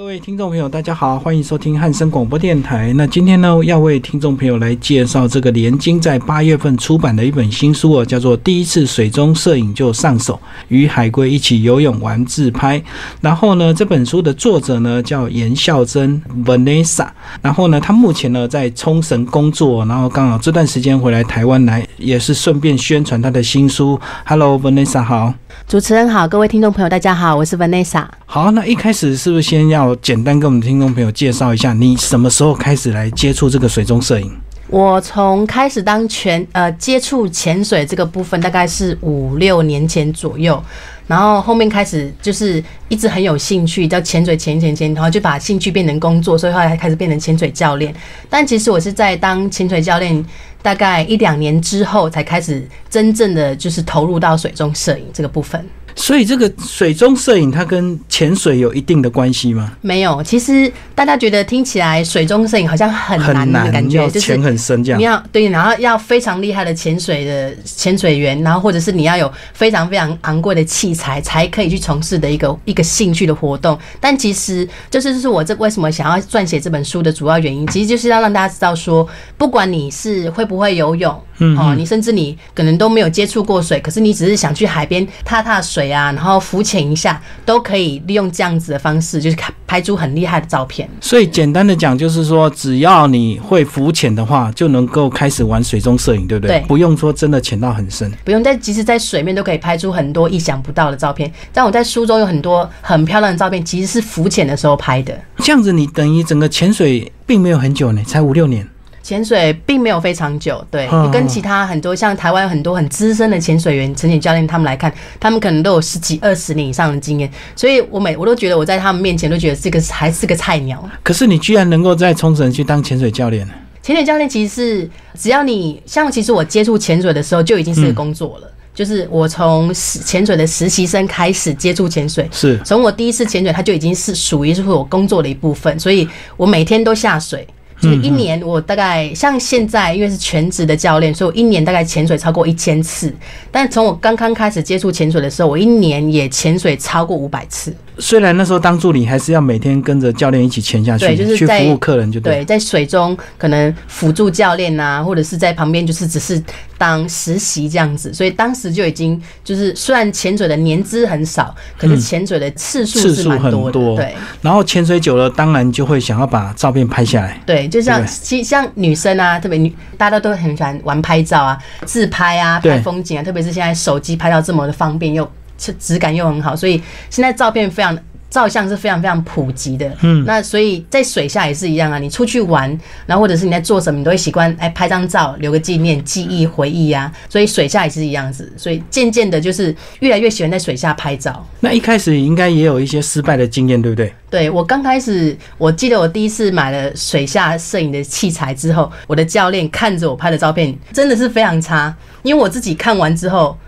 各位听众朋友，大家好，欢迎收听汉声广播电台。那今天呢，要为听众朋友来介绍这个连经在八月份出版的一本新书哦，叫做《第一次水中摄影就上手，与海龟一起游泳玩自拍》。然后呢，这本书的作者呢叫严孝珍 Vanessa。然后呢，他目前呢在冲绳工作，然后刚好这段时间回来台湾来，也是顺便宣传他的新书。Hello，Vanessa，好。主持人好，各位听众朋友，大家好，我是 Vanessa。好，那一开始是不是先要简单跟我们听众朋友介绍一下，你什么时候开始来接触这个水中摄影？我从开始当全呃接触潜水这个部分，大概是五六年前左右，然后后面开始就是一直很有兴趣，叫潜水潜潜潜，然后就把兴趣变成工作，所以后来开始变成潜水教练。但其实我是在当潜水教练大概一两年之后，才开始真正的就是投入到水中摄影这个部分。所以这个水中摄影它跟潜水有一定的关系吗？没有，其实大家觉得听起来水中摄影好像很难的感觉，就是潜很深这样。你要对，然后要非常厉害的潜水的潜水员，然后或者是你要有非常非常昂贵的器材才可以去从事的一个一个兴趣的活动。但其实就是就是我这为什么想要撰写这本书的主要原因，其实就是要让大家知道说，不管你是会不会游泳，嗯，哦，你甚至你可能都没有接触过水，可是你只是想去海边踏踏水。啊，然后浮潜一下都可以利用这样子的方式，就是拍出很厉害的照片。所以简单的讲，就是说只要你会浮潜的话，就能够开始玩水中摄影，对不对？对，不用说真的潜到很深，不用在即使在水面都可以拍出很多意想不到的照片。但我在书中有很多很漂亮的照片，其实是浮潜的时候拍的。这样子，你等于整个潜水并没有很久呢，才五六年。潜水并没有非常久，对，跟其他很多像台湾很多很资深的潜水员、潜水教练他们来看，他们可能都有十几、二十年以上的经验，所以我每我都觉得我在他们面前都觉得这个还是个菜鸟。可是你居然能够在冲绳去当潜水教练潜水教练其实是只要你像，其实我接触潜水的时候就已经是个工作了，就是我从潜水的实习生开始接触潜水，是从我第一次潜水，它就已经是属于是我工作的一部分，所以我每天都下水。就是一年，我大概像现在，因为是全职的教练，所以我一年大概潜水超过一千次。但从我刚刚开始接触潜水的时候，我一年也潜水超过五百次。虽然那时候当助理，还是要每天跟着教练一起潜下去，对，就是去服务客人，就对，在水中可能辅助教练啊，或者是在旁边就是只是当实习这样子。所以当时就已经就是虽然潜水的年资很少，可是潜水的次数是蛮多的。对，然后潜水久了，当然就会想要把照片拍下来。对，就像其像女生啊，特别女大家都很喜欢玩拍照啊，自拍啊，拍风景啊，特别是现在手机拍照这么的方便又。质感又很好，所以现在照片非常照相是非常非常普及的。嗯，那所以在水下也是一样啊。你出去玩，然后或者是你在做什么，你都会习惯哎拍张照，留个纪念、记忆、回忆啊。所以水下也是一样子。所以渐渐的，就是越来越喜欢在水下拍照。那一开始应该也有一些失败的经验，对不对？对我刚开始，我记得我第一次买了水下摄影的器材之后，我的教练看着我拍的照片真的是非常差，因为我自己看完之后。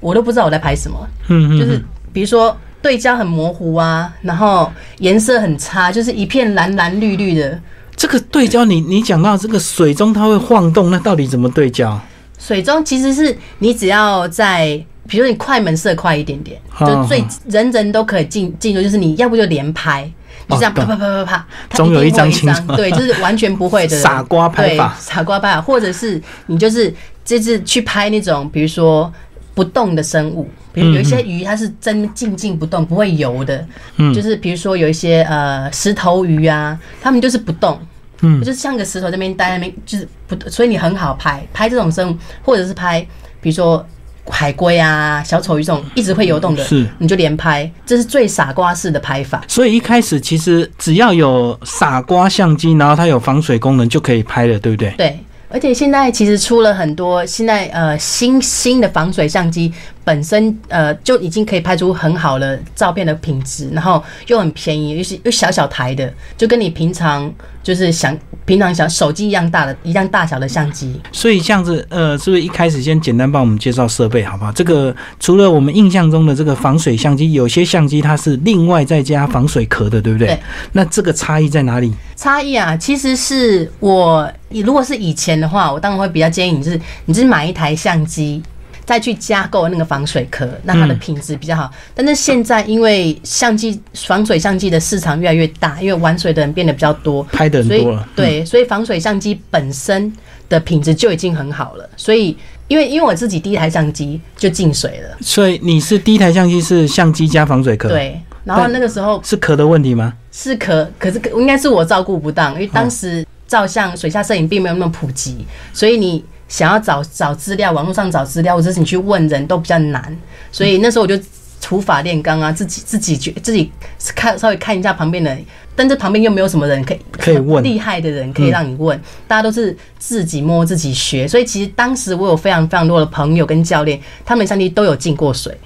我都不知道我在拍什么，就是比如说对焦很模糊啊，然后颜色很差，就是一片蓝蓝绿绿的。这个对焦，你你讲到这个水中它会晃动，那到底怎么对焦？水中其实是你只要在，比如你快门设快一点点，就最人人都可以进进入，就是你要不就连拍，就这样啪啪啪啪啪，总有一张清对，就是完全不会的。傻瓜拍法，傻瓜拍法，或者是你就是这次去拍那种，比如说。不动的生物，比如有一些鱼，它是真静静不动，不会游的。嗯，就是比如说有一些呃石头鱼啊，它们就是不动，嗯，就是像个石头那边待那边，就是不，所以你很好拍拍这种生物，或者是拍比如说海龟啊、小丑鱼这种一直会游动的，是你就连拍，这是最傻瓜式的拍法。所以一开始其实只要有傻瓜相机，然后它有防水功能就可以拍了，对不对？对。而且现在其实出了很多现在呃新新的防水相机，本身呃就已经可以拍出很好的照片的品质，然后又很便宜，又是又小小台的，就跟你平常就是想平常想手机一样大的一样大小的相机。所以这样子呃，是不是一开始先简单帮我们介绍设备好不好？这个除了我们印象中的这个防水相机，有些相机它是另外再加防水壳的，对不对？对。那这个差异在哪里？差异啊，其实是我，如果是以前的话，我当然会比较建议你，就是你就是买一台相机，再去加购那个防水壳，那它的品质比较好。但是现在因为相机防水相机的市场越来越大，因为玩水的人变得比较多，拍的很所以多了，嗯。对，所以防水相机本身的品质就已经很好了。所以因为因为我自己第一台相机就进水了，所以你是第一台相机是相机加防水壳，，对，然后那个时候是壳的问题吗？是壳可是应该是我照顾不当，因为当时照相水下摄影并没有那么普及，所以你想要找找资料，网络上找资料，或者是你去问人都比较难，所以那时候我就除法炼钢啊，自己自己觉自己看稍微看一下旁边的人，但这旁边又没有什么人可以可以问。厉害的人可以让你问，大家都是自己摸自己学，所以其实当时我有非常非常多的朋友跟教练，他们相机都有进过水。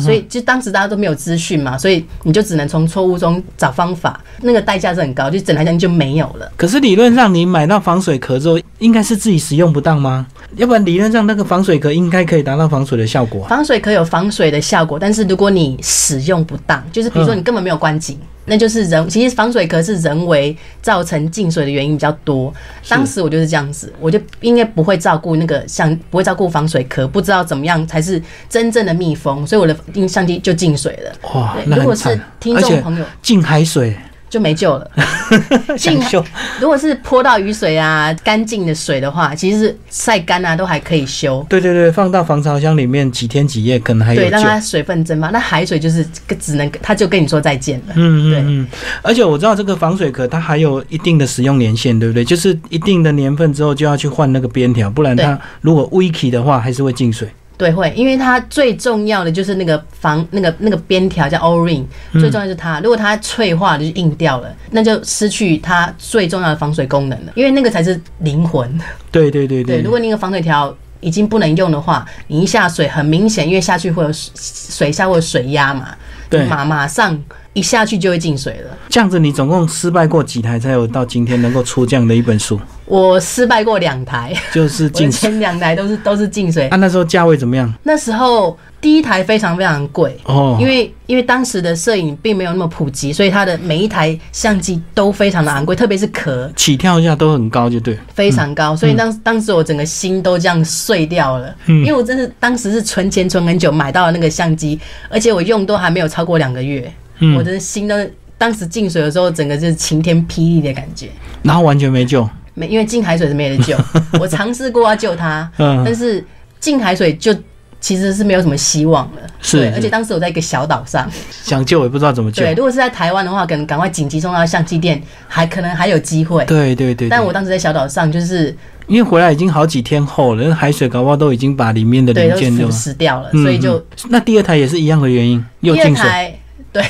所以就当时大家都没有资讯嘛，所以你就只能从错误中找方法，那个代价是很高，就整台相机就没有了。可是理论上，你买到防水壳之后，应该是自己使用不当吗？要不然理论上那个防水壳应该可以达到防水的效果啊。防水壳有防水的效果，但是如果你使用不当，就是比如说你根本没有关紧，那就是人。其实防水壳是人为造成进水的原因比较多。当时我就是这样子，我就应该不会照顾那个相不会照顾防水壳，不知道怎么样才是真正的密封，所以我的相机就进水了。哇，那如果是听众朋友进海水，就没救了。想修。如果是泼到雨水啊、干净的水的话，其实是晒干啊都还可以修。对对对，放到防潮箱里面几天几夜，可能还有对，让。它水分蒸发。那海水就是只能，它就跟你说再见了。嗯嗯嗯，而且我知道这个防水壳它还有一定的使用年限，对不对？就是一定的年份之后就要去换那个边条，不然它如果 wiki 的话还是会进水。对，会，因为它最重要的就是那个防那个那个边条叫 O ring，最重要就是它。如果它脆化了，就是硬掉了，那就失去它最重要的防水功能了。因为那个才是灵魂。对对对对，如果你那个防水条已经不能用的话，你一下水很明显，因为下去会有水水下会有水压嘛，对马马上一下去就会进水了。这样子，你总共失败过几台才有到今天能够出这样的一本书？我失败过两台，就是进。前两台都是都是进水。啊，那时候价位怎么样？那时候第一台非常非常贵，哦，因为因为当时的摄影并没有那么普及，所以它的每一台相机都非常的昂贵，特别是壳起跳价都很高，就对。非常高，所以当当时我整个心都这样碎掉了，嗯因为我真是当时是存钱存很久买到了那个相机，而且我用都还没有超过两个月，嗯我的心都当时进水的时候，整个就是晴天霹雳的感觉。然后完全没救。没，因为进海水是没得救。我尝试过要救他，嗯但是进海水就其实是没有什么希望了。对，是是而且当时我在一个小岛上，想救也不知道怎么救。对，如果是在台湾的话，可能赶快紧急送到相机店，还可能还有机会。对对对对但我当时在小岛上，就是因为回来已经好几天后了，那海水搞不好都已经把里面的对都腐零件就。蚀掉了，嗯所以就嗯那第二台也是一样的原因，又第二进水。台对，哼，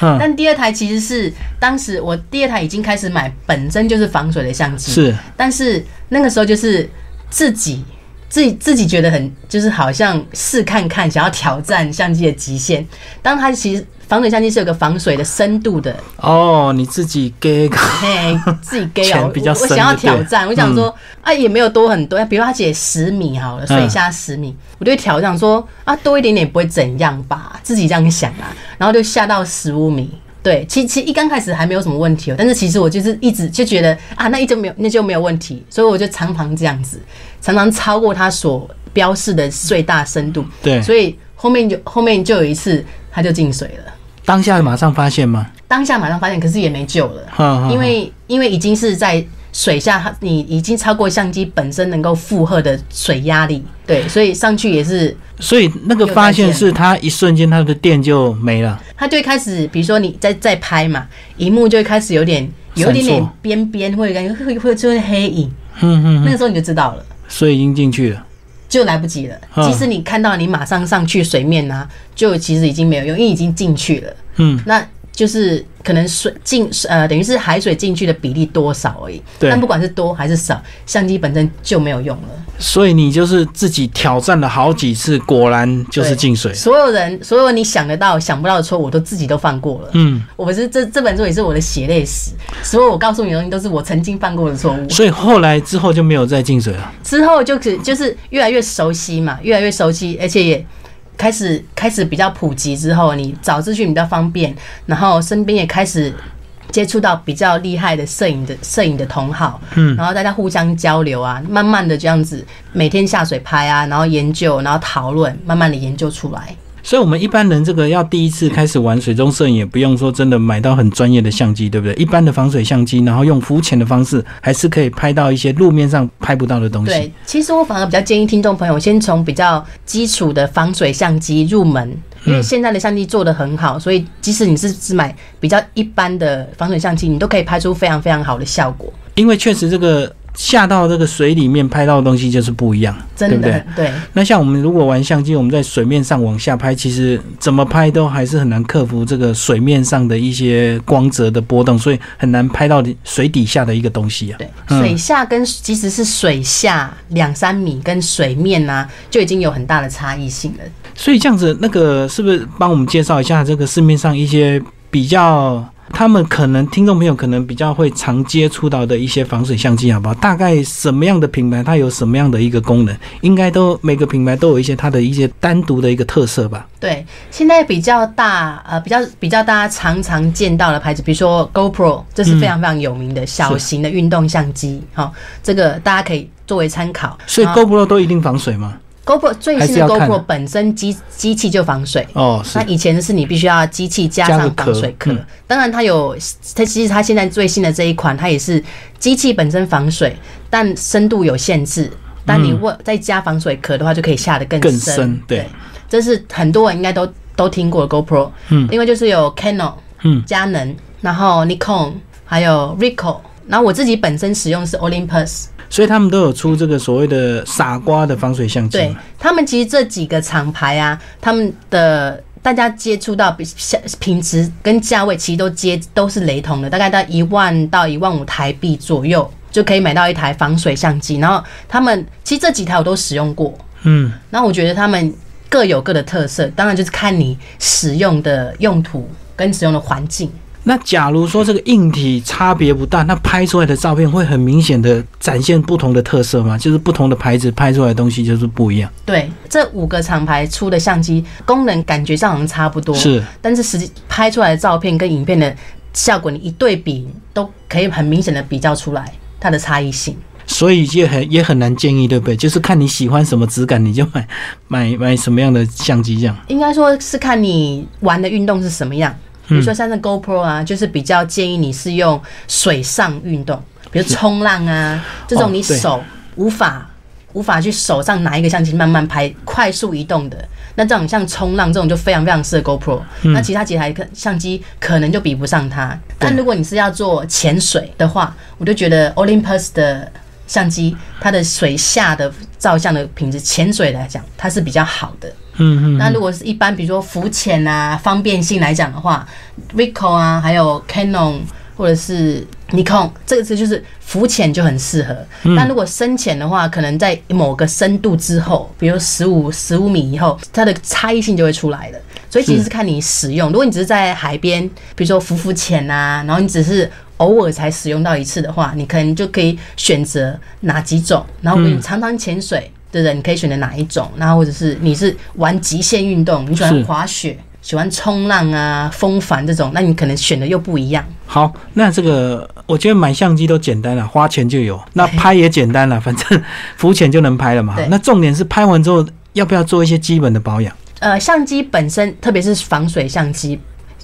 但第二台其实是当时我第二台已经开始买本身就是防水的相机，是。但是那个时候就是自己自己自己觉得很就是好像试看看，想要挑战相机的极限。当它其实防水相机是有个防水的深度的，哦，你自己给嘿，自己给啊，钱比较深我我想要挑战，我想说、啊也没有多很多，比如他写十米好了，嗯。水下十米，我就会挑战说啊多一点点不会怎样吧，自己这样想啊，然后就下到十五米。对，其其实一刚开始还没有什么问题哦，但是其实我就是一直就觉得啊，那一就没有那就没有问题，所以我就常常这样子，常常超过它所标示的最大深度，对，所以后面就后面就有一次它就进水了，当下马上发现吗？当下马上发现，可是也没救了。因为因为已经是在水下，它你已经超过相机本身能够负荷的水压力，对，所以上去也是，所以那个发现是它一瞬间它的电就没了。它就会开始，比如说你在在拍嘛，荧幕就会开始有点有一点点边边，会感觉会会出现黑影，嗯嗯，那个时候你就知道了。所以已经进去了。就来不及了。嗯即使你看到你马上上去水面啊，就其实已经没有用，因为已经进去了。嗯，那就是可能水进呃，等于是海水进去的比例多少而已。对但不管是多还是少，相机本身就没有用了。所以你就是自己挑战了好几次，果然就是进水。所有人，所有你想得到、想不到的错，我都自己都犯过了。嗯，我不是这这本书也是我的血泪史，所有我告诉你的东西都是我曾经犯过的错误。所以后来之后就没有再进水了。之后就可就是越来越熟悉嘛，越来越熟悉，而且也开始开始比较普及之后，你找资讯比较方便，然后身边也开始接触到比较厉害的摄影的摄影的同好，嗯，然后大家互相交流啊，慢慢的这样子每天下水拍啊，然后研究，然后讨论，慢慢的研究出来。所以，我们一般人这个要第一次开始玩水中摄影，也不用说真的买到很专业的相机，对不对？一般的防水相机，然后用浮潜的方式，还是可以拍到一些路面上拍不到的东西。对，其实我反而比较建议听众朋友先从比较基础的防水相机入门，因为现在的相机做的很好，所以即使你是只买比较一般的防水相机，你都可以拍出非常非常好的效果。因为确实这个。下到这个水里面拍到的东西就是不一样，对不对？对。那像我们如果玩相机，我们在水面上往下拍，其实怎么拍都还是很难克服这个水面上的一些光泽的波动，所以很难拍到水底下的一个东西啊。对，水下跟即使是水下两三米跟水面呢，就已经有很大的差异性了。所以这样子，那个是不是帮我们介绍一下这个市面上一些比较？他们可能听众朋友可能比较会常接触到的一些防水相机，好不好？大概什么样的品牌，它有什么样的一个功能？应该都每个品牌都有一些它的一些单独的一个特色吧？对，现在比较大呃，比较比较大家常常见到的牌子，比如说 GoPro，这是非常非常有名的小型的运动相机。好，这个大家可以作为参考。所以 GoPro 都一定防水吗？GoPro 最新的 GoPro 本身机机器就防水哦，那以前的是你必须要机器加上防水壳。当然它有，它其实它现在最新的这一款，它也是机器本身防水，但深度有限制。但你问再加防水壳的话，就可以下得更更深。对，这是很多人应该都都听过 GoPro。嗯，另外就是有 Canon，嗯，佳能，然后 Nikon，还有 Ricoh，然后我自己本身使用是 Olympus。所以他们都有出这个所谓的傻瓜的防水相机。对他们，其实这几个厂牌啊，他们的大家接触到比品质跟价位，其实都接都是雷同的，大概在一万到一万五台币左右就可以买到一台防水相机。然后他们其实这几台我都使用过，嗯，然后我觉得他们各有各的特色，当然就是看你使用的用途跟使用的环境。那假如说这个硬体差别不大，那拍出来的照片会很明显的展现不同的特色吗？就是不同的牌子拍出来的东西就是不一样。对，这五个厂牌出的相机功能感觉上好像差不多，是，但是实际拍出来的照片跟影片的效果，你一对比都可以很明显的比较出来它的差异性。所以就很也很难建议，对不对？就是看你喜欢什么质感，你就买买买什么样的相机这样。应该说是看你玩的运动是什么样。比如说像是 GoPro 啊，就是比较建议你是用水上运动，比如冲浪啊这种，你手无法无法去手上拿一个相机慢慢拍快速移动的，那这种像冲浪这种就非常非常适合 GoPro。那其他几台相机可能就比不上它。但如果你是要做潜水的话，我就觉得 Olympus 的相机它的水下的照相的品质，潜水来讲它是比较好的。嗯嗯，那如果是一般，比如说浮潜啊，方便性来讲的话，Ricoh 啊，还有 Canon 或者是 Nikon，这个词就是浮潜就很适合。但如果深潜的话，可能在某个深度之后，比如十五十五米以后，它的差异性就会出来了。所以其实是看你使用。如果你只是在海边，比如说浮浮潜啊，然后你只是偶尔才使用到一次的话，你可能就可以选择哪几种。然后你常常潜水。对的，你可以选择哪一种？那或者是你是玩极限运动，你喜欢滑雪、喜欢冲浪啊、风帆这种，那你可能选的又不一样。好，那这个我觉得买相机都简单了，花钱就有；那拍也简单了，反正浮潜就能拍了嘛。那重点是拍完之后要不要做一些基本的保养？呃，相机本身，特别是防水相机。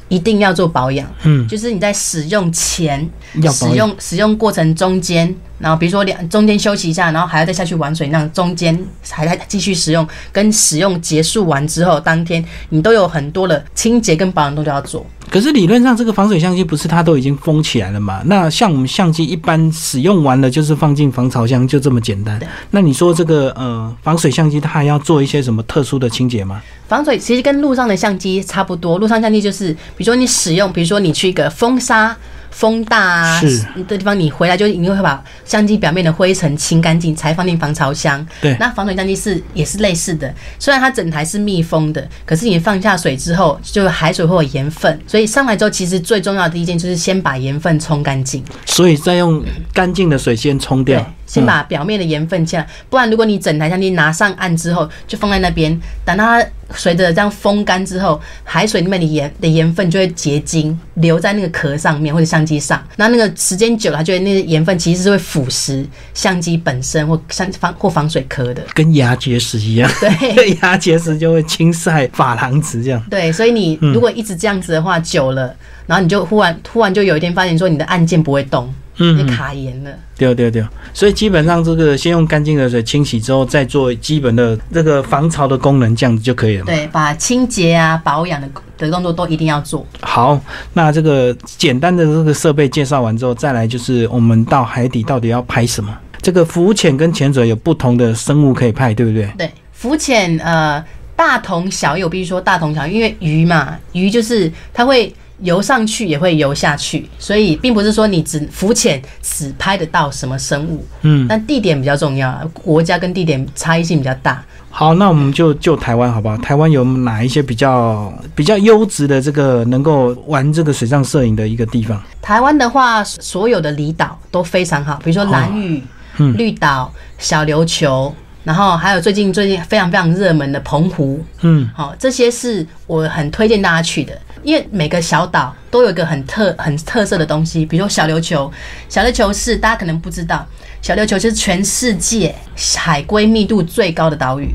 一定要做保养，嗯，就是你在使用前、使用使用过程中间，然后比如说两中间休息一下，然后还要再下去玩水，那中间还在继续使用，跟使用结束完之后当天，你都有很多的清洁跟保养都要做。可是理论上，这个防水相机不是它都已经封起来了嘛？那像我们相机一般使用完了就是放进防潮箱，就这么简单。那你说这个呃防水相机它还要做一些什么特殊的清洁吗？防水其实跟路上的相机差不多，路上相机就是比如说你使用，比如说你去一个风沙。风大啊的地方，你回来就一定会把相机表面的灰尘清干净，才放进防潮箱。对，那防水相机是也是类似的，虽然它整台是密封的，可是你放下水之后，就海水会有盐分，所以上来之后，其实最重要的一件就是先把盐分冲干净。所以再用干净的水先冲掉。先把表面的盐分切了，不然如果你整台相机拿上岸之后，就放在那边，等它随着这样风干之后，海水里面的盐的盐分就会结晶，留在那个壳上面或者相机上。那那个时间久了，它就会那个盐分其实是会腐蚀相机本身或相防或防水壳的。跟牙结石一样，对，牙结石就会侵晒珐琅质这样。对，所以你如果一直这样子的话，久了，然后你就忽然突然就有一天发现说你的按键不会动，嗯你卡盐了。对对对，所以基本上这个先用干净的水清洗之后，再做基本的这个防潮的功能，这样子就可以了。对，把清洁啊、保养的的动作都一定要做。好，那这个简单的这个设备介绍完之后，再来就是我们到海底到底要拍什么？这个浮潜跟潜水有不同的生物可以拍，对不对？对，浮潜呃大同小异，我必须说大同小异，因为鱼嘛，鱼就是它会游上去也会游下去，所以并不是说你只浮潜只拍得到什么生物，嗯，但地点比较重要，啊，国家跟地点差异性比较大。好，那我们就就台湾好不好？台湾有哪一些比较比较优质的这个能够玩这个水上摄影的一个地方？台湾的话，所有的离岛都非常好，比如说蓝屿、嗯绿岛、小琉球，然后还有最近最近非常非常热门的澎湖，嗯，好、这些是我很推荐大家去的，因为每个小岛都有一个很特很特色的东西，比如说小琉球，小琉球是大家可能不知道，小琉球是全世界海龟密度最高的岛屿，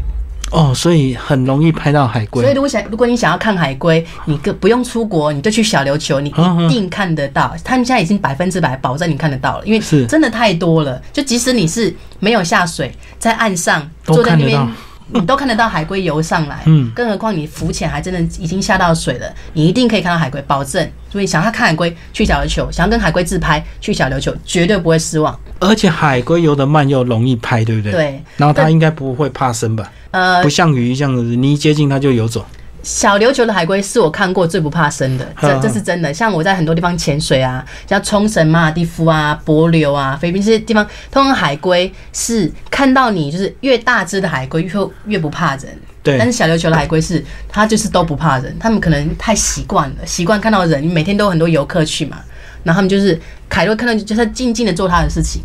哦，所以很容易拍到海龟所以。如果想如果你想要看海龟，你个不用出国，你就去小琉球，你一定看得到。他们现在已经百分之百保证你看得到了，因为是真的太多了。就即使你是没有下水，在岸上都坐在那边。你都看得到海龟游上来，嗯更何况你浮潜还真的已经下到水了，你一定可以看到海龟，保证。所以想要看海龟，去小琉球；想要跟海龟自拍，去小琉球，绝对不会失望。而且海龟游得慢又容易拍，对不对？。对，然后它应该不会怕生吧？呃不，像鱼这样子，你一接近它就游走。小琉球的海龟是我看过最不怕生的，这嗯这是真的。像我在很多地方潜水啊，像冲绳、马尔地夫啊、帛琉啊、菲律宾这些地方，通常海龟是看到你就是越大只的海龟越越不怕人。但是，小琉球的海龟是，它就是都不怕人，他们可能太习惯了，习惯看到人，每天都有很多游客去嘛，然后他们就是凯洛看到就是静静的做他的事情，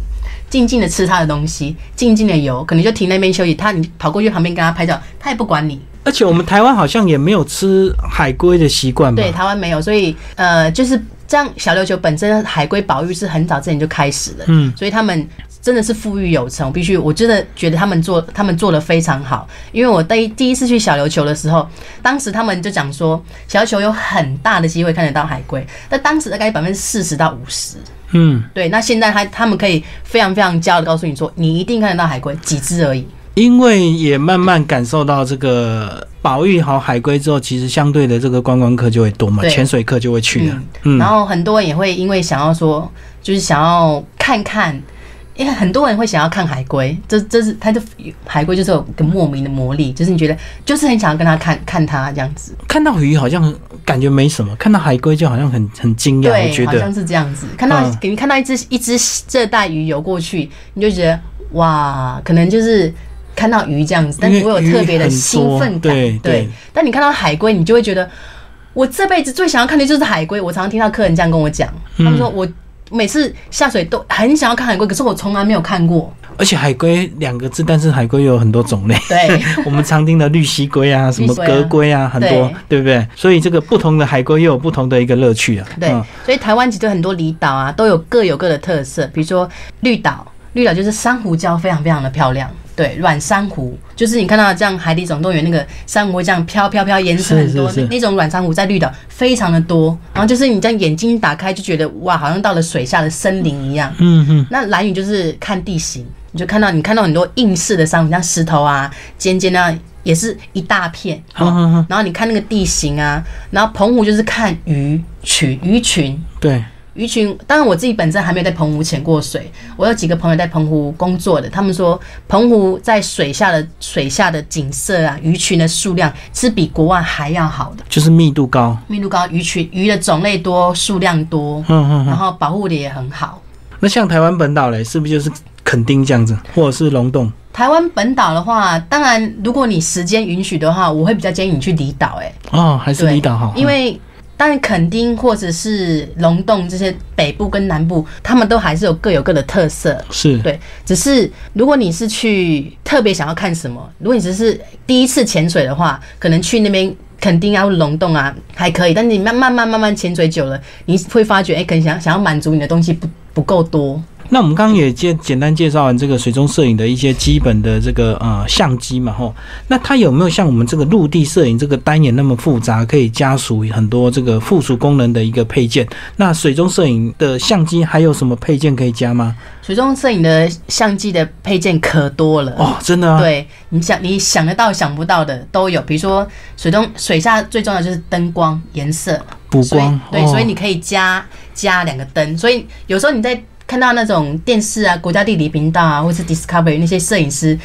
静静的吃他的东西，静静的游，可能就停那边休息，他你跑过去旁边跟他拍照，他也不管你，而且我们台湾好像也没有吃海龟的习惯吧？对，台湾没有，所以呃，就是这样。小琉球本身海龟保育是很早之前就开始了，嗯，所以他们真的是富裕有成。必须，我真的觉得他们做他们做的非常好。因为我第第一次去小琉球的时候，当时他们就讲说，小琉球有很大的机会看得到海龟，但当时大概百分之四十到五十。嗯，对，那现在他他们可以非常非常骄傲的告诉你说，你一定看得到海龟，几只而已。因为也慢慢感受到这个保育好海龟之后，其实相对的这个观光客就会多嘛，对潜水客就会去了。嗯嗯，然后很多人也会因为想要说，就是想要看看，因为很多人会想要看海龟，这这是它就海龟就是有个莫名的魔力，就是你觉得就是很想要跟他看看它这样子，看到鱼好像感觉没什么，看到海龟就好像很很惊讶，我觉得好像。是这样子。看到嗯给你看到一只一只热带鱼游过去，你就觉得哇，可能就是。看到鱼这样子，但不会有特别的兴奋感，对对但你看到海龟，你就会觉得，我这辈子最想要看的就是海龟。我常常听到客人这样跟我讲，他们说我每次下水都很想要看海龟，可是我从来没有看过。而且海龟两个字，但是海龟有很多种类。对，我们常听的绿蜥龟啊，什么格龟啊很多，对对不对？所以这个不同的海龟又有不同的一个乐趣啊。对嗯，所以台湾其实很多离岛啊，都有各有各的特色。比如说绿岛，绿岛就是珊瑚礁非常非常的漂亮，对，软珊瑚，就是你看到这样《海底总动员》那个珊瑚会这样飘飘飘，颜色很多，是是是那那种软珊瑚在绿岛非常的多。然后就是你这样眼睛打开就觉得哇，好像到了水下的森林一样。嗯嗯，那蓝屿就是看地形，你就看到你看到很多硬式的珊瑚，像石头啊、尖尖啊，也是一大片。好好好，然后你看那个地形啊，然后澎湖就是看鱼群，鱼群，对，鱼群。当然我自己本身还没有在澎湖潜过水，我有几个朋友在澎湖工作的，他们说澎湖在水下的水下的景色啊，鱼群的数量是比国外还要好的，就是密度高。密度高，鱼群鱼的种类多，数量多，嗯嗯嗯。然后保护的也很好。那像台湾本岛嘞，是不是就是垦丁这样子，或者是龙洞？台湾本岛的话，当然如果你时间允许的话，我会比较建议你去离岛、欸，哦，还是对离岛好？因为当然垦丁或者是龙洞这些北部跟南部，他们都还是有各有各的特色。是，对，只是如果你是去特别想要看什么，如果你只是第一次潜水的话，可能去那边垦丁啊或龙洞啊还可以，但是你慢慢慢慢慢潜水久了，你会发觉，哎、可能想想要满足你的东西不不够多。那我们刚刚也介简单介绍完这个水中摄影的一些基本的这个呃相机嘛，吼，那它有没有像我们这个陆地摄影这个单眼那么复杂，可以加属很多这个附属功能的一个配件？那水中摄影的相机还有什么配件可以加吗？水中摄影的相机的配件可多了。哦，真的啊，对，你想你想得到想不到的都有，比如说水中水下最重要的就是灯光颜色，补光，对，哦所以你可以加加两个灯，所以有时候你在看到那种电视啊、国家地理频道啊，或是 Discovery 那些摄影师。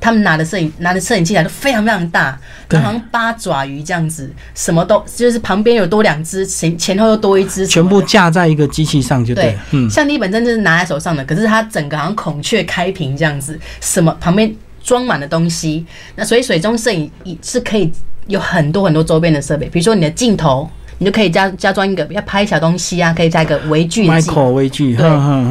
他们拿的摄影拿的摄影器材都非常非常大，对好像八爪鱼这样子，什么都就是旁边有多两只，前前后又多一只，全部架在一个机器上就对对了，嗯，相机本身就是拿在手上的，可是它整个好像孔雀开屏这样子，什么旁边装满了东西。那所以水中摄影也是可以有很多很多周边的设备，比如说你的镜头，你就可以加加装一个要拍小东西啊，可以加一个微距的镜，micro 微距，对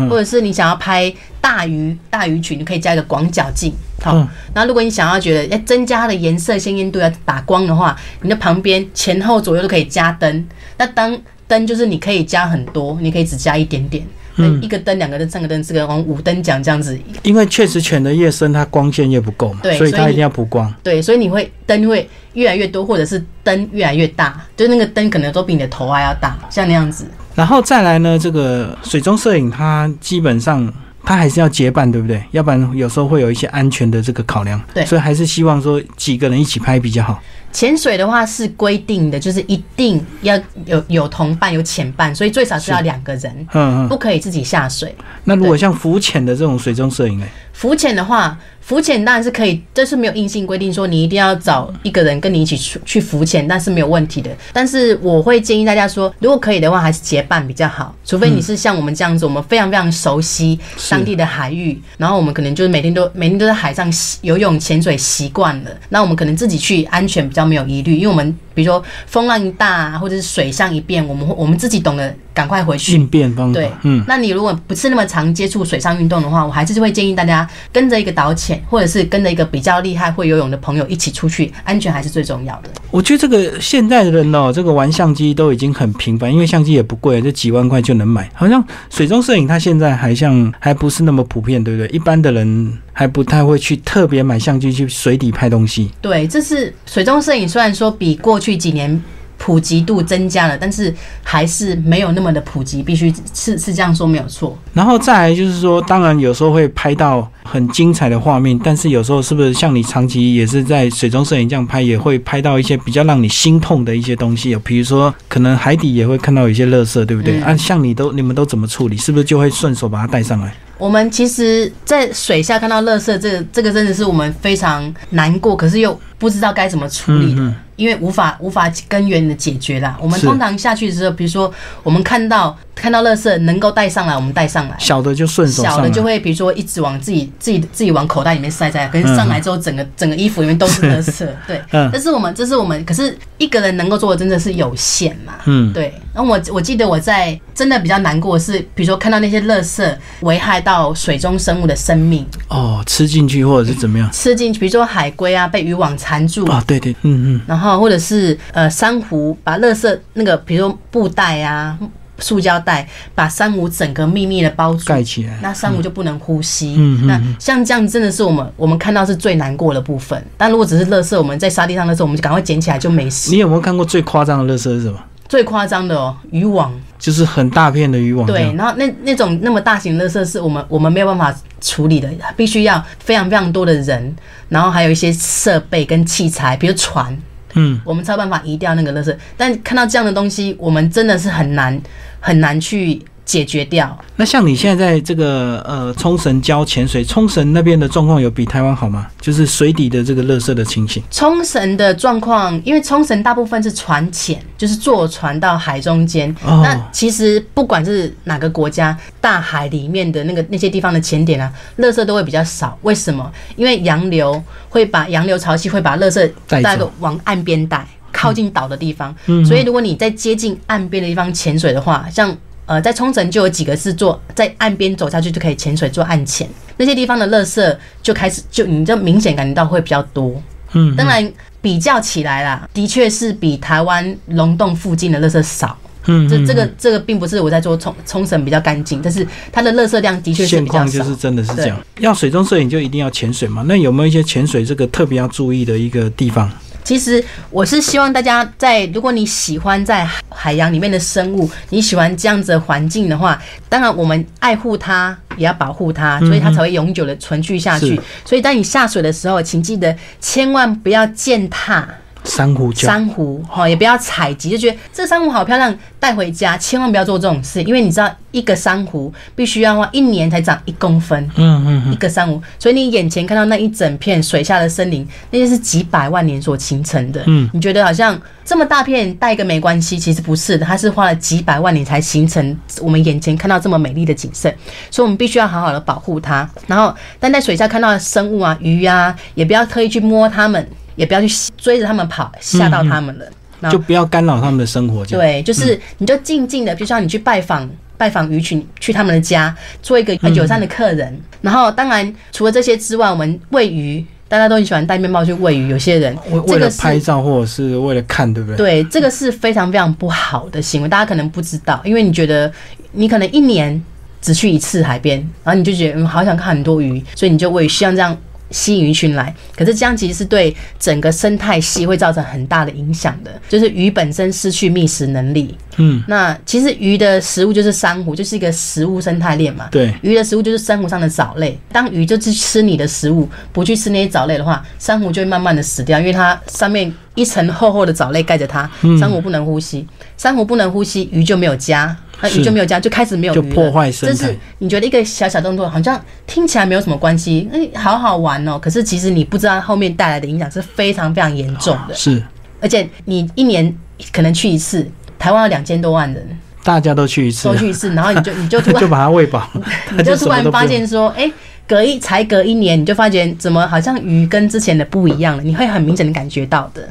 或者是你想要拍大鱼大鱼群，你可以加一个广角镜。好，嗯那如果你想要觉得要增加它的颜色鲜艳度，要打光的话，你的旁边前后左右都可以加灯。那灯灯就是你可以加很多，你可以只加一点点。那嗯一个灯、两个灯、三个灯、四个灯，往五灯奖这样子。因为确实犬的越深，它光线越不够嘛，对所以你所以它一定要补光。对，所以你会灯会越来越多，或者是灯越来越大，就是那个灯可能都比你的头还要大，像那样子。然后再来呢，这个水中摄影它基本上它还是要结伴，对不对？要不然有时候会有一些安全的这个考量。对所以还是希望说几个人一起拍比较好。潜水的话是规定的，就是一定要有有同伴、有潜伴，所以最少是要两个人，嗯嗯。不可以自己下水。那如果像浮潜的这种水中摄影呢？浮潜的话，浮潜当然是可以，这是没有硬性规定说你一定要找一个人跟你一起去去浮潜，但是没有问题的。但是我会建议大家说，如果可以的话，还是结伴比较好，除非你是像我们这样子，我们非常非常熟悉当地的海域，然后我们可能就是每天都每天都在海上洗游泳、潜水习惯了，那我们可能自己去安全比较没有疑虑，因为我们比如说风浪一大啊或者是水上一变，我们会我们自己懂得赶快回去。应变方法对，，嗯，那你如果不是那么常接触水上运动的话，我还是会建议大家跟着一个导潜，或者是跟着一个比较厉害会游泳的朋友一起出去，安全还是最重要的。我觉得这个现在的人哦，这个玩相机都已经很频繁，因为相机也不贵，就几万块就能买。好像水中摄影它现在还像还不是那么普遍，对不对？一般的人还不太会去特别买相机去水底拍东西。对，这是水中摄影，虽然说比过去几年普及度增加了，但是还是没有那么的普及，必须是是这样说没有错。然后再来就是说，当然有时候会拍到很精彩的画面，但是有时候是不是像你长期也是在水中摄影这样拍，也会拍到一些比较让你心痛的一些东西？比如说，可能海底也会看到有一些垃圾，对不对？嗯啊，像你都你们都怎么处理？是不是就会顺手把它带上来？我们其实，在水下看到垃圾，这个这个真的是我们非常难过，可是又不知道该怎么处理的。因为无法无法根源的解决啦。我们通常下去的时候，比如说我们看到看到垃圾能够带上来，我们带上来。小的就顺手小的就会比如说一直往自己自己自己往口袋里面塞塞，可是嗯上来之后整个整个衣服里面都是垃圾，对。嗯这是我们这是我们，可是一个人能够做的真的是有限嘛。嗯，对，然后我我记得我在真的比较难过的是，比如说看到那些垃圾危害到水中生物的生命，哦，吃进去或者是怎么样？吃进去，比如说海龟啊被渔网缠缠住，啊，对对，嗯嗯，然后或者是呃珊瑚把垃圾那个，比如说布袋啊、塑胶袋，把珊瑚整个秘密的包住，盖起来。那珊瑚就不能呼吸。嗯嗯那像这样真的是我们我们看到是最难过的部分。但如果只是乐色，我们在沙地上的时候，我们就赶快捡起来就没事。你有没有看过最夸张的乐色是什么？最夸张的哦，渔网。就是很大片的渔网对，然后那那种那么大型的垃圾是我们我们没有办法处理的，必须要非常非常多的人，然后还有一些设备跟器材，比如船，嗯，我们才有办法移掉那个垃圾。但看到这样的东西，我们真的是很难很难去解决掉。那像你现在在这个呃冲绳教潜水，冲绳那边的状况有比台湾好吗？就是水底的这个垃圾的情形。冲绳的状况，因为冲绳大部分是船潜，就是坐船到海中间。哦那其实不管是哪个国家，大海里面的那个那些地方的潜点啊，垃圾都会比较少。为什么？因为洋流会把洋流潮汐会把垃圾带走大概往岸边带。靠近岛的地方。嗯所以如果你在接近岸边的地方潜水的话，像呃在冲绳就有几个是做在岸边走下去就可以潜水做岸潜，那些地方的垃圾就开始就你就明显感觉到会比较多。嗯，当然比较起来啦，的确是比台湾龙洞附近的垃圾少。嗯，这这个嗯这个并不是我在做冲冲绳比较干净，但是它的垃圾量的确是现比较少。况就是真的是这样。要水中摄影就一定要潜水嘛？那有没有一些潜水这个特别要注意的一个地方？其实我是希望大家在，如果你喜欢在海洋里面的生物，你喜欢这样子的环境的话，当然我们爱护它，也要保护它，所以它才会永久的存续下去是。所以当你下水的时候，请记得千万不要践踏珊瑚礁，珊瑚，哈，也不要采集，就觉得这珊瑚好漂亮，带回家，千万不要做这种事，因为你知道一个珊瑚必须要花一年才长一公分。嗯嗯一个珊瑚，所以你眼前看到那一整片水下的森林，那些是几百万年所形成的。嗯，你觉得好像这么大片带一个没关系，其实不是的，它是花了几百万年才形成我们眼前看到这么美丽的景色，所以我们必须要好好的保护它。然后，但在水下看到的生物啊，鱼啊，也不要特意去摸它们，也不要去追着他们跑，吓到他们了。就不要干扰他们的生活。对，就是你就静静的，就像你去拜访拜访鱼群，去他们的家，做一个很友善的客人。然后，当然除了这些之外，我们喂鱼，大家都很喜欢戴面包去喂鱼。有些人为为了这个拍照或者是为了看，对不对？对，这个是非常非常不好的行为，大家可能不知道，因为你觉得你可能一年只去一次海边，然后你就觉得嗯好想看很多鱼，所以你就喂，希望这样吸引鱼群来。可是这样其实是对整个生态系会造成很大的影响的，就是鱼本身失去觅食能力。嗯，那其实鱼的食物就是珊瑚，就是一个食物生态链嘛。对，鱼的食物就是珊瑚上的藻类。当鱼就去吃你的食物，不去吃那些藻类的话，珊瑚就会慢慢的死掉，因为它上面一层厚厚的藻类盖着它，嗯珊瑚不能呼吸，珊瑚不能呼吸，鱼就没有家。那是鱼就没有加，就开始没有鱼了。就破坏生态。这是你觉得一个小小动作，好像听起来没有什么关系，哎、好好玩哦。可是其实你不知道后面带来的影响是非常非常严重的，是。而且你一年可能去一次，台湾有两千多万人。大家都去一次。都，去一次，然后你就 你就突然就把它喂饱，你它就突然发现说，哎、隔一才隔一年，你就发觉怎么好像鱼跟之前的不一样了，你会很明显的感觉到的。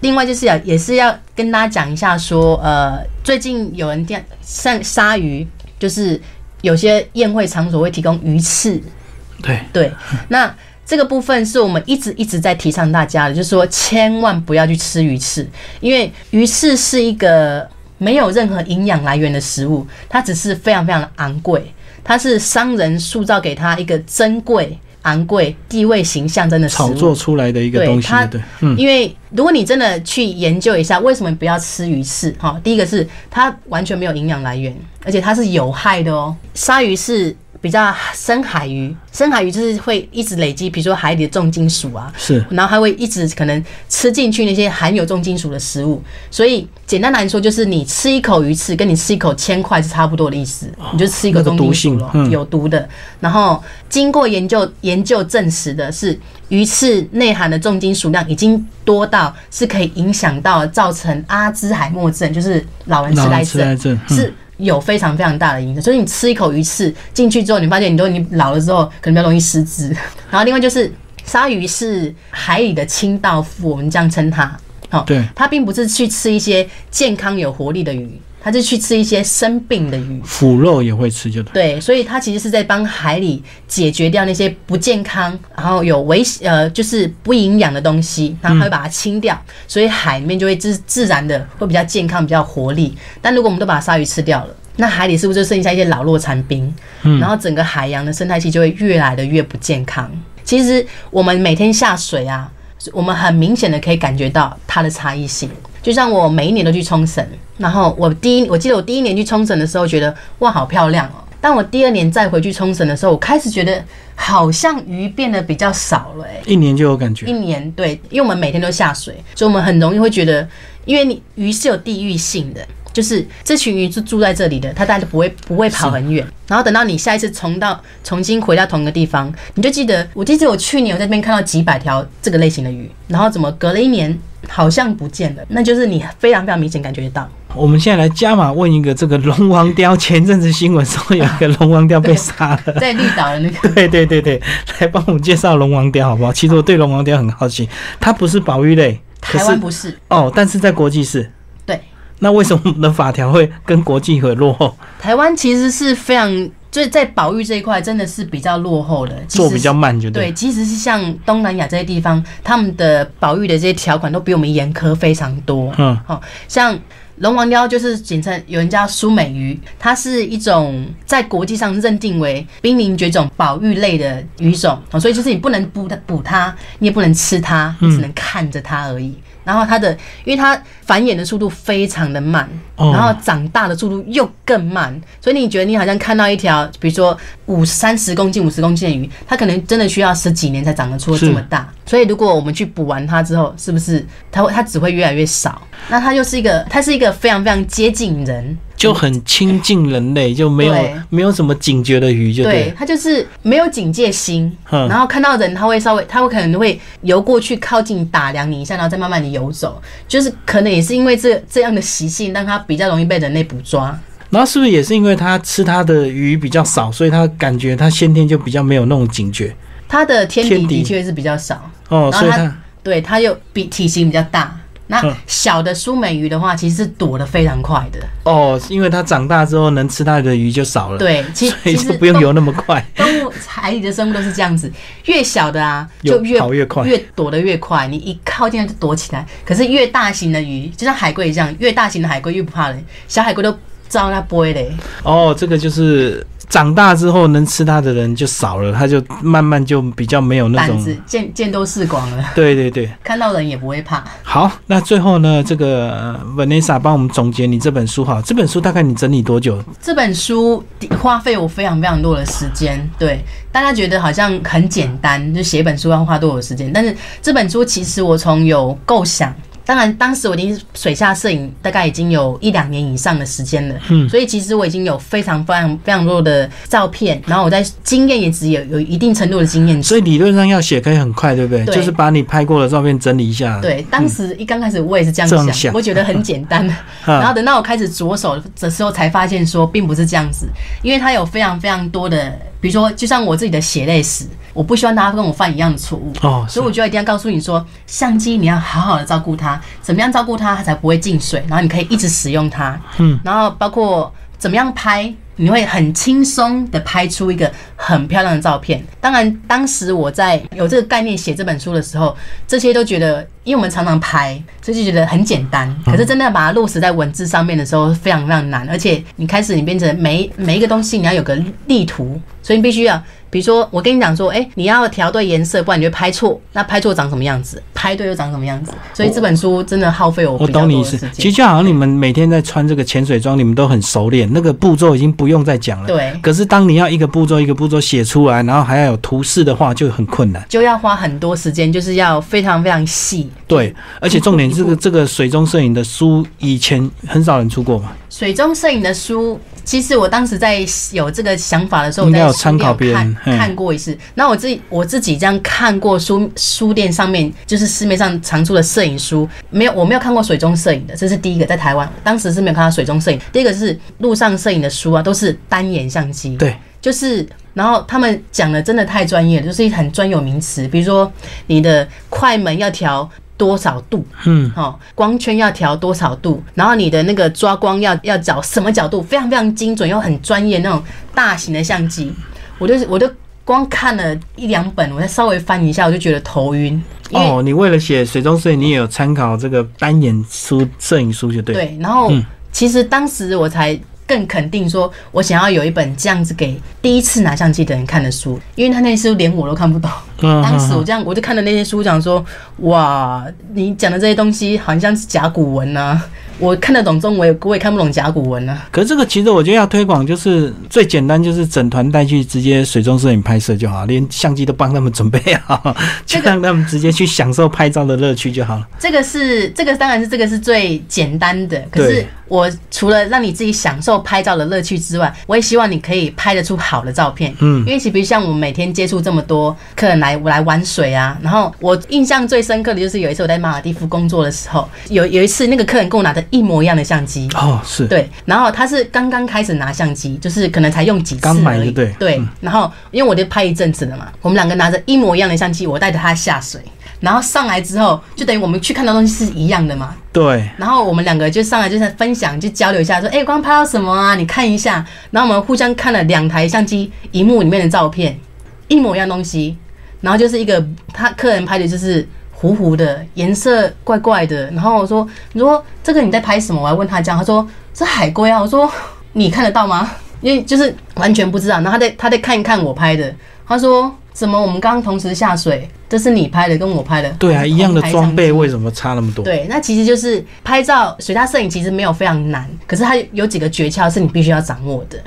另外就是要也是要跟大家讲一下说，呃，最近有人店像鲨鱼，就是有些宴会场所会提供鱼翅，对，对，那这个部分是我们一直一直在提倡大家的，就是说千万不要去吃鱼翅，因为鱼翅是一个没有任何营养来源的食物，它只是非常非常的昂贵，它是商人塑造给它一个珍贵、昂贵、地位形象真的食物。炒作出来的一个东西，它对，嗯，因为如果你真的去研究一下，为什么不要吃鱼翅？哈，第一个是它完全没有营养来源，而且它是有害的哦。鲨鱼是比较深海鱼，深海鱼就是会一直累积，比如说海里的重金属啊，是。然后它会一直可能吃进去那些含有重金属的食物，所以简单来说，就是你吃一口鱼刺，跟你吃一口铅块是差不多的意思，你就吃一口那个重金属了，有毒的。然后经过研究研究证实的是，鱼刺内含的重金属量已经多到是可以影响到造成阿兹海默症，就是老人痴呆症，症，嗯。是有非常非常大的影响。所以你吃一口鱼刺进去之后，你发现你都你老了之后可能比较容易失智。然后另外就是鲨鱼是海里的清道夫，我们这样称它。好、对，它并不是去吃一些健康有活力的鱼，它是去吃一些生病的鱼。腐肉也会吃，就对，对，所以它其实是在帮海里解决掉那些不健康，然后有危呃就是不营养的东西，然后它会把它清掉，所以海里面就会自自然的会比较健康，比较活力。但如果我们都把鲨鱼吃掉了，那海里是不是就剩下一些老弱残兵？嗯然后整个海洋的生态系就会越来的越不健康。其实我们每天下水啊，我们很明显的可以感觉到它的差异性。就像我每一年都去冲绳，然后我第一，我记得我第一年去冲绳的时候，觉得哇好漂亮哦。当我第二年再回去冲绳的时候，我开始觉得好像鱼变得比较少了、欸，一年就有感觉一，年对，因为我们每天都下水，所以我们很容易会觉得，因为你鱼是有地域性的，就是这群鱼是住在这里的，它大概就不会不会跑很远。然后等到你下一次重到重新回到同一个地方，你就记得，我记得我去年我在那边看到几百条这个类型的鱼，然后怎么隔了一年好像不见了，那就是你非常非常明显感觉得到。我们现在来加码问一个，这个龙王雕，前阵子新闻说有一个龙王雕被杀了。在绿岛的那个，对对对对，来帮我们介绍龙王雕好不好？其实我对龙王雕很好奇，它不是保育类，台湾不是，哦，但是在国际是。对。那为什么我们的法条会跟国际很落后？台湾其实是非常，就是在保育这一块真的是比较落后的，做比较慢就对，对。即使是像东南亚这些地方，他们的保育的这些条款都比我们严苛非常多。嗯，好、像龙王鲷就是简称有人叫苏美鱼，它是一种在国际上认定为濒临绝种保育类的鱼种，哦，所以就是你不能捕它，捕它，你也不能吃它，你只能看着它而已。然后它的，因为它繁衍的速度非常的慢，哦。然后长大的速度又更慢，所以你觉得你好像看到一条，比如说五三十公斤、五十公斤的鱼，它可能真的需要十几年才长得出这么大。所以如果我们去捕完它之后，是不是它会它只会越来越少？那它就是一个，它是一个非常非常接近人，就很亲近人类，就没有没有什么警觉的鱼，就对对。，它就是没有警戒心，嗯然后看到人，它会稍微，它会可能会游过去靠近打量你一下，然后再慢慢的游走，就是可能也是因为这这样的习性，让它比较容易被人类捕抓。然后是不是也是因为它吃它的鱼比较少，所以它感觉它先天就比较没有那种警觉它的天敌的确是比较少，哦，然后它所以它对，它又比体型比较大。那嗯小的苏美鱼的话，其实是躲得非常快的。哦，因为它长大之后能吃它的鱼就少了，，对，其所以其实就不用游那么快。动物海里的生物都是这样子，越小的啊，就越跑越快越躲得越快。你一靠近它就躲起来。可是越大型的鱼，就像海龟一样，越大型的海龟越不怕人，小海龟都知道它不会嘞。哦，这个就是长大之后能吃它的人就少了，他就慢慢就比较没有那种。胆子见见多识广了，对对对，看到人也不会怕。好，那最后呢，这个呃 Vanessa 帮我们总结你这本书哈，这本书大概你整理多久？这本书花费我非常非常多的时间，对大家觉得好像很简单，就写一本书要花多少时间？但是这本书其实我从有构想。当然，当时我已经水下摄影大概已经有一两年以上的时间了，嗯，所以其实我已经有非常非常非常多的照片，然后我在经验也只有有一定程度的经验。所以理论上要写可以很快，对不对？对就是把你拍过的照片整理一下。对，当时一刚开始我也是这样想，这样想我觉得很简单。然后等到我开始着手的时候，才发现说并不是这样子，因为它有非常非常多的，比如说就像我自己的血泪史，我不希望大家跟我犯一样的错误。哦，所以我就一定要告诉你说，相机你要好好的照顾它，怎么样照顾它，它才不会进水，然后你可以一直使用它。嗯，然后包括怎么样拍，你会很轻松的拍出一个很漂亮的照片。当然，当时我在有这个概念写这本书的时候，这些都觉得，因为我们常常拍，所以就觉得很简单。可是真的要把它落实在文字上面的时候，非常非常难。而且你开始你变成每每一个东西你要有个例图，所以你必须要。比如说，我跟你讲说，哎、你要调对颜色，不然你就会拍错。那拍错长什么样子？拍对又长什么样子？所以这本书真的耗费我我懂你意思。其实就好像你们每天在穿这个潜水装，你们都很熟练，那个步骤已经不用再讲了。对，可是当你要一个步骤一个步骤写出来，然后还要有图示的话，就很困难。就要花很多时间，就是要非常非常细。对，而且重点这个这个水中摄影的书以前很少人出过嘛。水中摄影的书，其实我当时在有这个想法的时候，我在书店参考别人看嗯看过一次。那我自己我自己这样看过书书店上面，就是市面上常出的摄影书，没有我没有看过水中摄影的，这是第一个，在台湾当时是没有看到水中摄影。第一个是路上摄影的书啊，都是单眼相机，对，就是，然后他们讲的真的太专业了，就是很专有名词，比如说你的快门要调多少度，嗯，哦，光圈要调多少度，然后你的那个抓光要要找什么角度，非常非常精准又很专业那种大型的相机，我就我就光看了一两本，我再稍微翻一下，我就觉得头晕，哦，你为了写水中摄影，你也有参考这个单眼书摄影书就对。，对，然后嗯。其实当时我才更肯定说，我想要有一本这样子给第一次拿相机的人看的书，因为他那些书连我都看不懂。嗯当时我嗯这样，我就看了那些书，讲说，哇，你讲的这些东西好像是甲骨文啊，我看得懂中文，我也看不懂甲骨文啊。可是这个其实我觉得要推广，就是最简单，就是整团带去直接水中摄影拍摄就好，连相机都帮他们准备好，就让他们直接去享受拍照的乐趣就好了。这个是这个当然是这个是最简单的，可是对我除了让你自己享受拍照的乐趣之外，我也希望你可以拍得出好的照片。嗯。因为其实比如像我们每天接触这么多客人来来玩水啊，然后我印象最深刻的就是有一次我在马尔蒂夫工作的时候，有有一次那个客人跟我拿着一模一样的相机。哦，是，对，然后他是刚刚开始拿相机，就是可能才用几次刚买而已就对。对嗯，然后因为我就拍一阵子了嘛，我们两个拿着一模一样的相机，我带着他下水，然后上来之后，就等于我们去看到东西是一样的嘛。对，然后我们两个就上来就是分享，就交流一下，说：“哎、刚刚拍到什么啊？你看一下。”然后我们互相看了两台相机荧幕里面的照片，一模一样东西。然后就是一个他客人拍的就是糊糊的，颜色怪怪的。然后我说：“你说这个你在拍什么？”我还问他这样，他说：“是海龟啊。”我说：“你看得到吗？”因为就是完全不知道。然后他再他再看一看我拍的，他说：“怎么我们刚刚同时下水？这是你拍的，跟我拍的。”对啊，一样的装备为什么差那么多？对，那其实就是拍照水下摄影，其实没有非常难，可是它有几个诀窍是你必须要掌握的。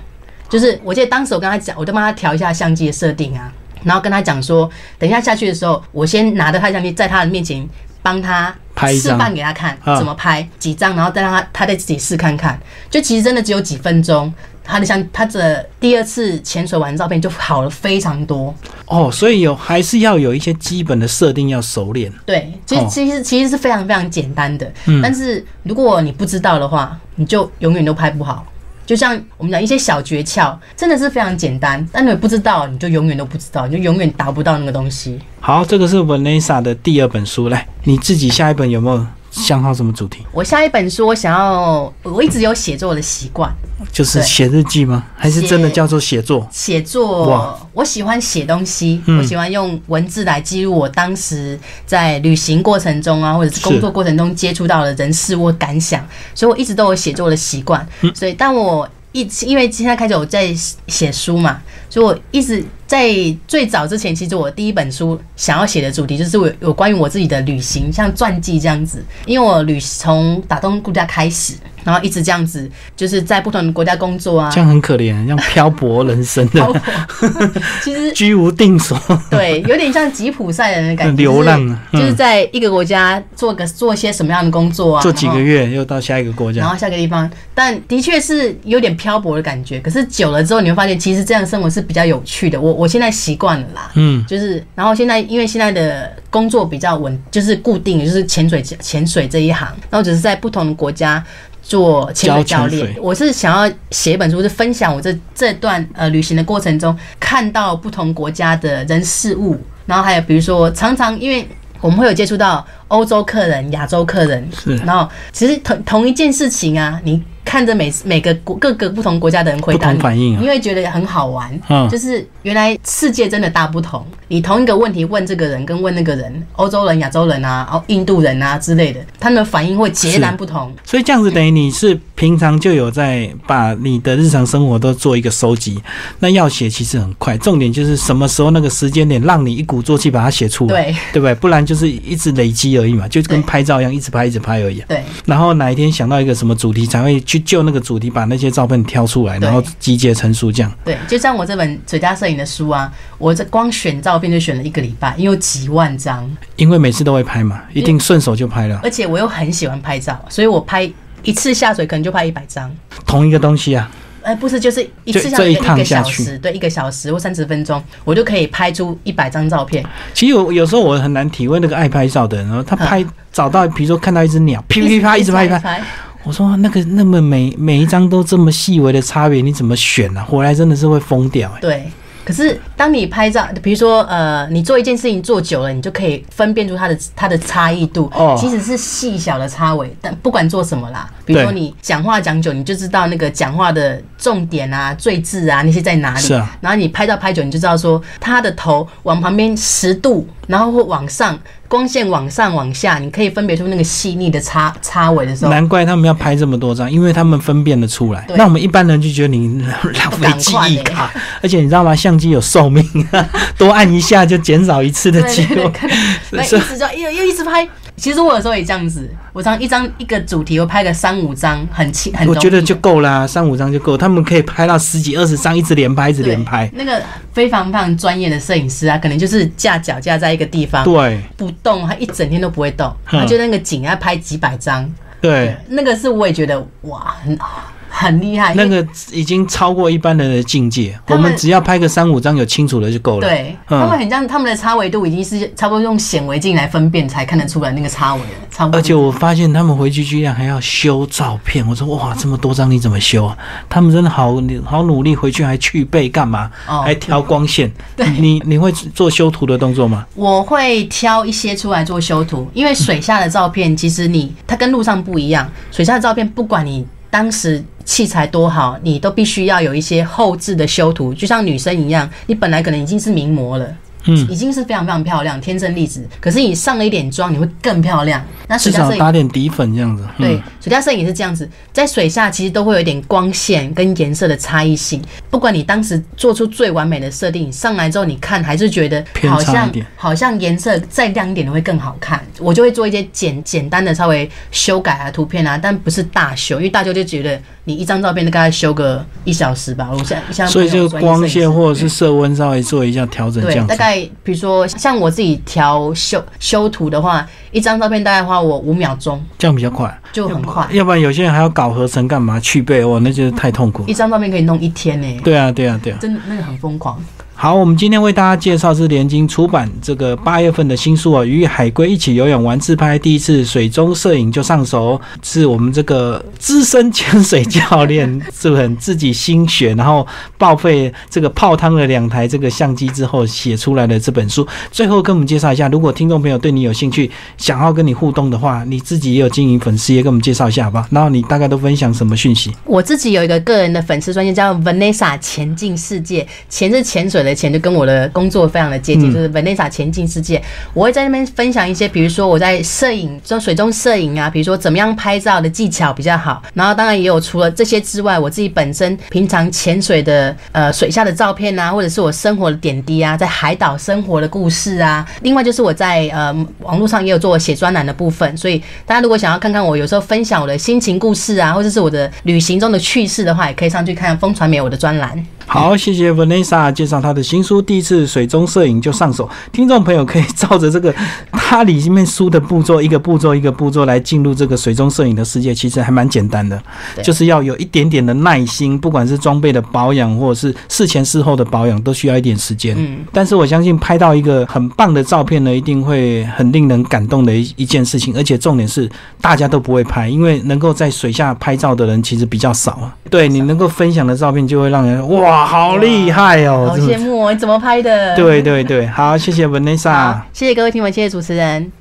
就是我记得当时我跟他讲，我就帮他调一下相机的设定啊，然后跟他讲说，等一下下去的时候，我先拿着他相机在他的面前帮他示范给他看啊怎么拍几张，然后再让他他再自己试看看。就其实真的只有几分钟，他的相他的第二次潜水完照片就好了非常多。哦，所以有还是要有一些基本的设定要熟练。对，其实哦其实其实是非常非常简单的，嗯但是如果你不知道的话，你就永远都拍不好。就像我们讲一些小诀窍，真的是非常简单，但你不知道，你就永远都不知道，你就永远达不到那个东西。好，这个是 Vanessa 的第二本书，来，你自己下一本有没有想好什么主题？我下一本书，我想要，我一直有写作的习惯，就是写日记吗？还是真的叫做写作？写作，我喜欢写东西，嗯我喜欢用文字来记录我当时在旅行过程中啊，或者是工作过程中接触到的人事物感想，所以我一直都有写作的习惯。嗯所以，当我一直因为现在开始我在写书嘛，所以我一直在最早之前，其实我第一本书想要写的主题就是我有关于我自己的旅行，像传记这样子。因为我旅从打工度假开始，然后一直这样子，就是在不同的国家工作啊这。样很可怜，像漂泊人生漂的，泊其实居无定所。对，有点像吉普赛人的感觉，流浪啊就是就是嗯在一个国家做个做些什么样的工作啊，做几个月又到下一个国家然后家，下个地方，但的确是有点漂泊的感觉。可是久了之后，你会发现其实这样的生活是比较有趣的。我我现在习惯了啦，嗯，就是然后现在因为现在的工作比较稳，就是固定，就是潜水潜水这一行，然后只是在不同的国家。做潜水教练。我是想要写一本书，是分享我这这段呃旅行的过程中看到不同国家的人事物，然后还有比如说常常因为我们会有接触到欧洲客人、亚洲客人，是。然后其实同同一件事情啊，你看着每每个国各个不同国家的人回答你，反应啊你。会觉得很好玩。嗯就是原来世界真的大不同。你同一个问题问这个人跟问那个人，欧洲人、亚洲人啊，哦，印度人啊之类的，他们的反应会截然不同。所以这样子等于你是平常就有在把你的日常生活都做一个收集，那要写其实很快，重点就是什么时候那个时间点让你一鼓作气把它写出来，对对不对？不然就是一直累积而已嘛，就跟拍照一样，一直拍一直拍而已。对然后哪一天想到一个什么主题，才会去就那个主题把那些照片挑出来，然后集结成书这样。对，就像我这本水家摄影的书啊，我这光选照片就选了一个礼拜，因为有几万张，因为每次都会拍嘛，一定顺手就拍了。而且我又很喜欢拍照，所以我拍一次下水可能就拍一百张。同一个东西啊，哎，不是，就是一次下水就一个小时，对，一个小时或三十分钟，我就可以拍出一百张照片。其实有有时候我很难体会那个爱拍照的人，然后他拍找到，比如说看到一只鸟，噼噼啪一直拍一拍，拍，我说那个那么每每一张都这么细微的差别，你怎么选啊？回来真的是会疯掉哎、对。可是当你拍照，比如说呃，你做一件事情做久了，你就可以分辨出它的它的差异度，哦。即使是细小的差尾，但不管做什么啦，比如说对。你讲话讲久，你就知道那个讲话的重点啊、最字啊那些在哪里。是啊。然后你拍照拍久，你就知道说他的头往旁边十度，然后或往上，光线往上往下，你可以分别出那个细腻的插插尾的时候。难怪他们要拍这么多张，因为他们分辨得出来。那我们一般人就觉得你浪费记忆赶卡，而且你知道吗？相机有寿命，多按一下就减少一次的对记录。对对，那一直就又又一直拍。其实我有时候也这样子，我常一张一个主题，我拍个三五张，很轻很。我觉得就够啦，三五张就够。他们可以拍到十几、二十张，一直连拍，一直连拍。那个非常非常专业的摄影师啊，可能就是架脚架在一个地方对不动，他一整天都不会动，嗯他就那个景要拍几百张。对，那个是我也觉得哇，很很厉害。那个已经超过一般人的境界。我们只要拍个三五张有清楚的就够了。对，嗯他们很像他们的差维度已经是差不多用显微镜来分辨才看得出来那个差维，差不多。而且我发现他们回去居然还要修照片，我说哇，这么多张你怎么修啊？他们真的好好努力，回去还去背干嘛？哦还调光线。对你你会做修图的动作吗？我会挑一些出来做修图，因为水下的照片其实你它跟路上不一样，水下的照片不管你当时器材多好，你都必须要有一些后置的修图，就像女生一样，你本来可能已经是名模了。嗯已经是非常非常漂亮，天生丽质。可是你上了一点妆，你会更漂亮。那水下摄影打点底粉这样子。嗯对，水下摄影也是这样子，在水下其实都会有一点光线跟颜色的差异性。不管你当时做出最完美的设定，上来之后你看还是觉得偏好像差一点好像颜色再亮一点的会更好看。我就会做一些简简单的稍微修改啊图片啊，但不是大修，因为大修就觉得你一张照片大概修个一小时吧。我现在像所以就光线或者是色温稍微做一下调整，这，样子。大概比如说像我自己调修修图的话，一张照片大概花我五秒钟，这样比较快，就很快。要不然有些人还要搞合成干嘛去背，哦，那就是太痛苦一。张照片可以弄一天呢、对啊，对啊，对啊。真的那个很疯狂。好，我们今天为大家介绍是联经出版这个八月份的新书啊，与海龟一起游泳玩自拍，第一次水中摄影就上手，是我们这个资深潜水教练 是不是自己心血，然后报废这个泡汤了两台这个相机之后写出来的这本书。最后跟我们介绍一下，如果听众朋友对你有兴趣，想要跟你互动的话，你自己也有经营粉丝页，跟我们介绍一下好吧？然后你大概都分享什么讯息？我自己有一个个人的粉丝专业叫 Vanessa 前进世界，潜是潜水的潜，就跟我的工作非常的接近，嗯就是 Vanessa 前进世界。我会在那边分享一些，比如说我在摄影，就水中摄影啊，比如说怎么样拍照的技巧比较好。然后当然也有除了这些之外，我自己本身平常潜水的呃水下的照片啊，或者是我生活的点滴啊，在海岛生活的故事啊。另外就是我在呃网络上也有做写专栏的部分，所以大家如果想要看看我有时候分享我的心情故事啊，或者是我的旅行中的趣事的话，也可以上去看风传媒我的专栏。好，谢谢 Vanessa 介绍她的新书《第一次水中摄影就上手》，听众朋友可以照着这个它里面书的步骤，一个步骤一个步骤来进入这个水中摄影的世界，其实还蛮简单的，对就是要有一点点的耐心，不管是装备的保养或者是事前事后的保养，都需要一点时间。嗯，但是我相信拍到一个很棒的照片呢，一定会很令人感动的一一件事情，而且重点是大家都不会拍，因为能够在水下拍照的人其实比较少啊。对你能够分享的照片，就会让人哇，好厉害哦！好羡慕哦，你怎么拍的？对对对，好，谢谢 Vanessa。，谢谢各位听友，谢谢主持人。